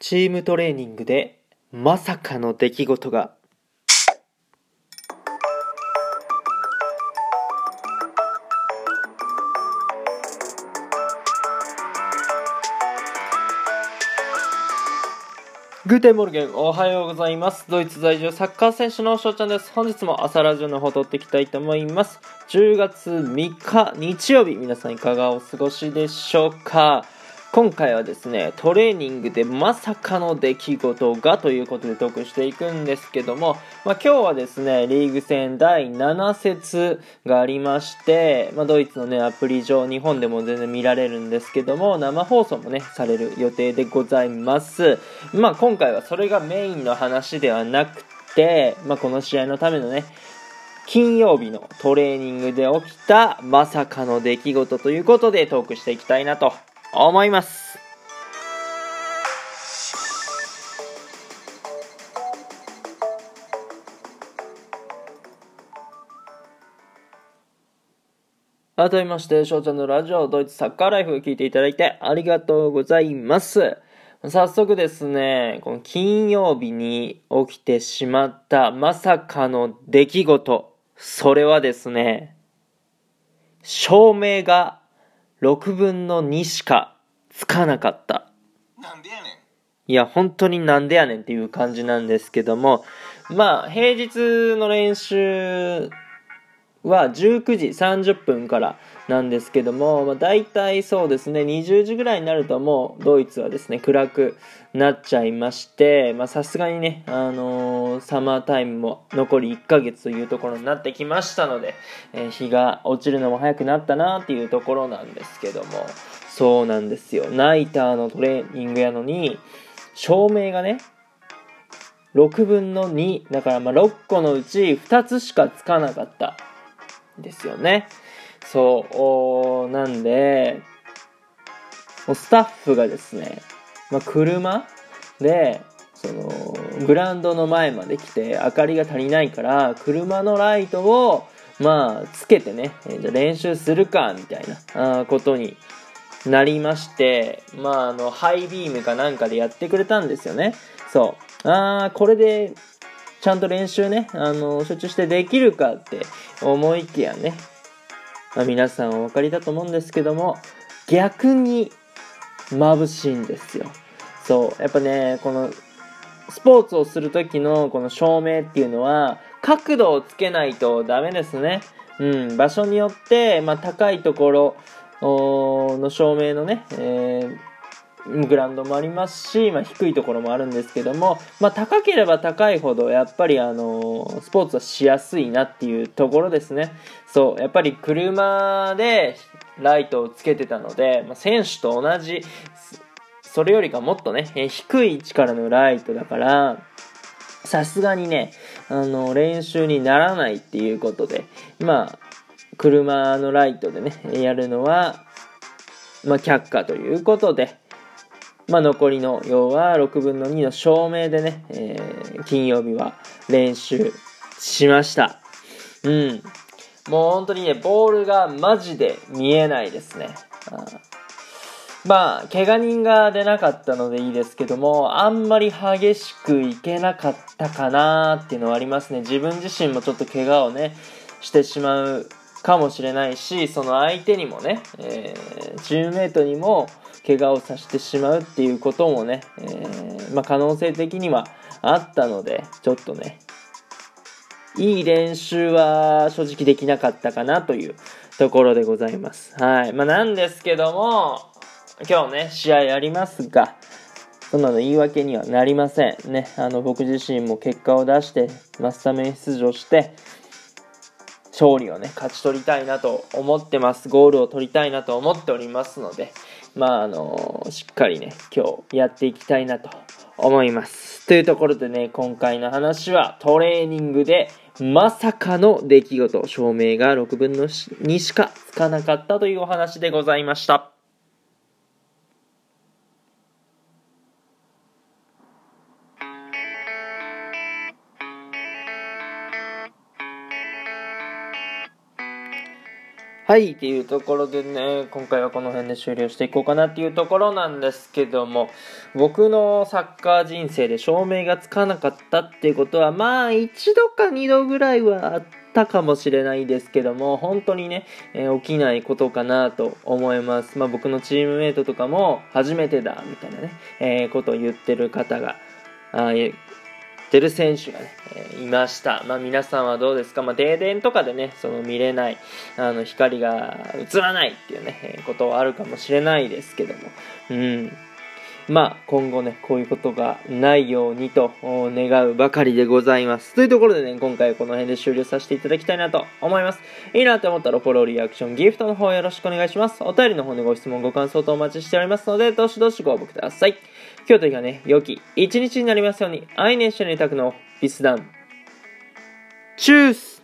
チームトレーニングでまさかの出来事が。 Guten Morgen おはようございます。ドイツ在住サッカー選手の翔ちゃんです。本日も朝ラジオの方撮っていきたいと思います。10月3日日曜日皆さんいかがお過ごしでしょうか？今回はですね、トレーニングでまさかの出来事がということでトークしていくんですけども、まあ、今日はですね、リーグ戦第7節がありまして、まあ、ドイツのね、アプリ上、日本でも全然見られるんですけども、生放送もね、される予定でございます。まあ、今回はそれがメインの話ではなくて、まあ、この試合のためのね、金曜日のトレーニングで起きたまさかの出来事ということでトークしていきたいなと思います改めまして、翔ちゃんのラジオ、ドイツサッカーライフを聞いていただいてありがとうございます。早速ですね、この金曜日に起きてしまったまさかの出来事、それはですね、照明が6分の2しかつかなかった。なんでやねん。いや、本当になんでやねんっていう感じなんですけども、まあ、平日の練習は19時30分からなんですけども、まあ、大体そうですね、20時ぐらいになるともうドイツはですね、暗くなっちゃいまして、さすがにね、あのー、サマータイムも残り1ヶ月というところになってきましたので、えー、日が落ちるのも早くなったなっていうところなんですけども、そうなんですよ。ナイターのトレーニングやのに、照明がね、6分の2、だからま6個のうち2つしかつかなかったですよね。そう、なんで、スタッフがですね、まあ、車で、その、グラウンドの前まで来て、明かりが足りないから、車のライトを、まあ、つけてね、じゃ練習するか、みたいな、あことになりまして、まあ、あの、ハイビームかなんかでやってくれたんですよね。そう。あー、これで、ちゃんと練習ね、あの、集中してできるかって思いきやね、まあ、皆さんお分かりだと思うんですけども、逆に眩しいんですよ。そう。やっぱね、この、スポーツをする時のこの照明っていうのは、角度をつけないとダメですね。うん、場所によって、まあ、高いところ、の照明のね、えー、グラウンドもありますし、まあ、低いところもあるんですけども、まあ、高ければ高いほどやっぱりあのスポーツはしやすいなっていうところですね。そうやっぱり車でライトをつけてたので、まあ、選手と同じそれよりかもっとね、低い位置からのライトだからさすがにね、あの、練習にならないっていうことで、まあ、車のライトでね、やるのは、まあ、却下ということで、まあ、残りの、要は6分の2の照明でね、えー、金曜日は練習しました。うん。もう本当にね、ボールがマジで見えないですね。あまあ、怪我人が出なかったのでいいですけども、あんまり激しくいけなかったかなっていうのはありますね。自分自身もちょっと怪我をね、してしまうかもしれないしその相手にもね、えー、チームメートにも怪我をさせてしまうっていうこともね、えー、まあ、可能性的にはあったのでちょっとねいい練習は正直できなかったかなというところでございます。はい。まあ、なんですけども、今日ね、試合ありますが、そんなの言い訳にはなりません。ね。あの、僕自身も結果を出して、マスタメン出場して、勝利をね、勝ち取りたいなと思ってます。ゴールを取りたいなと思っておりますので、まあ、あのしっかりね、今日やっていきたいなと思います。というところでね、今回の話はトレーニングでまさかの出来事、照明が6分の2しかつかなかったというお話でございました。はいっていうところでね今回はこの辺で終了していこうかなっていうところなんですけども僕のサッカー人生で証明がつかなかったっていうことはまあ一度か二度ぐらいはあったかもしれないですけども本当にね、えー、起きないことかなと思います。まあ僕のチームメイトとかも初めてだみたいなね、えー、ことを言ってる方があてる選手がね、えー、いました。まあ皆さんはどうですか？まあ停電とかでね、その見れない、あの光が映らないっていうね、えー、ことはあるかもしれないですけども、うん。まあ今後ね、こういうことがないようにと願うばかりでございます。というところでね、今回はこの辺で終了させていただきたいなと思います。いいなと思ったらフォロー、リアクション、ギフトの方よろしくお願いします。お便りの方でご質問、ご感想とお待ちしておりますので、どしどしご応募ください。今日という日がね、良き一日になりますように、愛年一緒にいたくのビスダン。チュース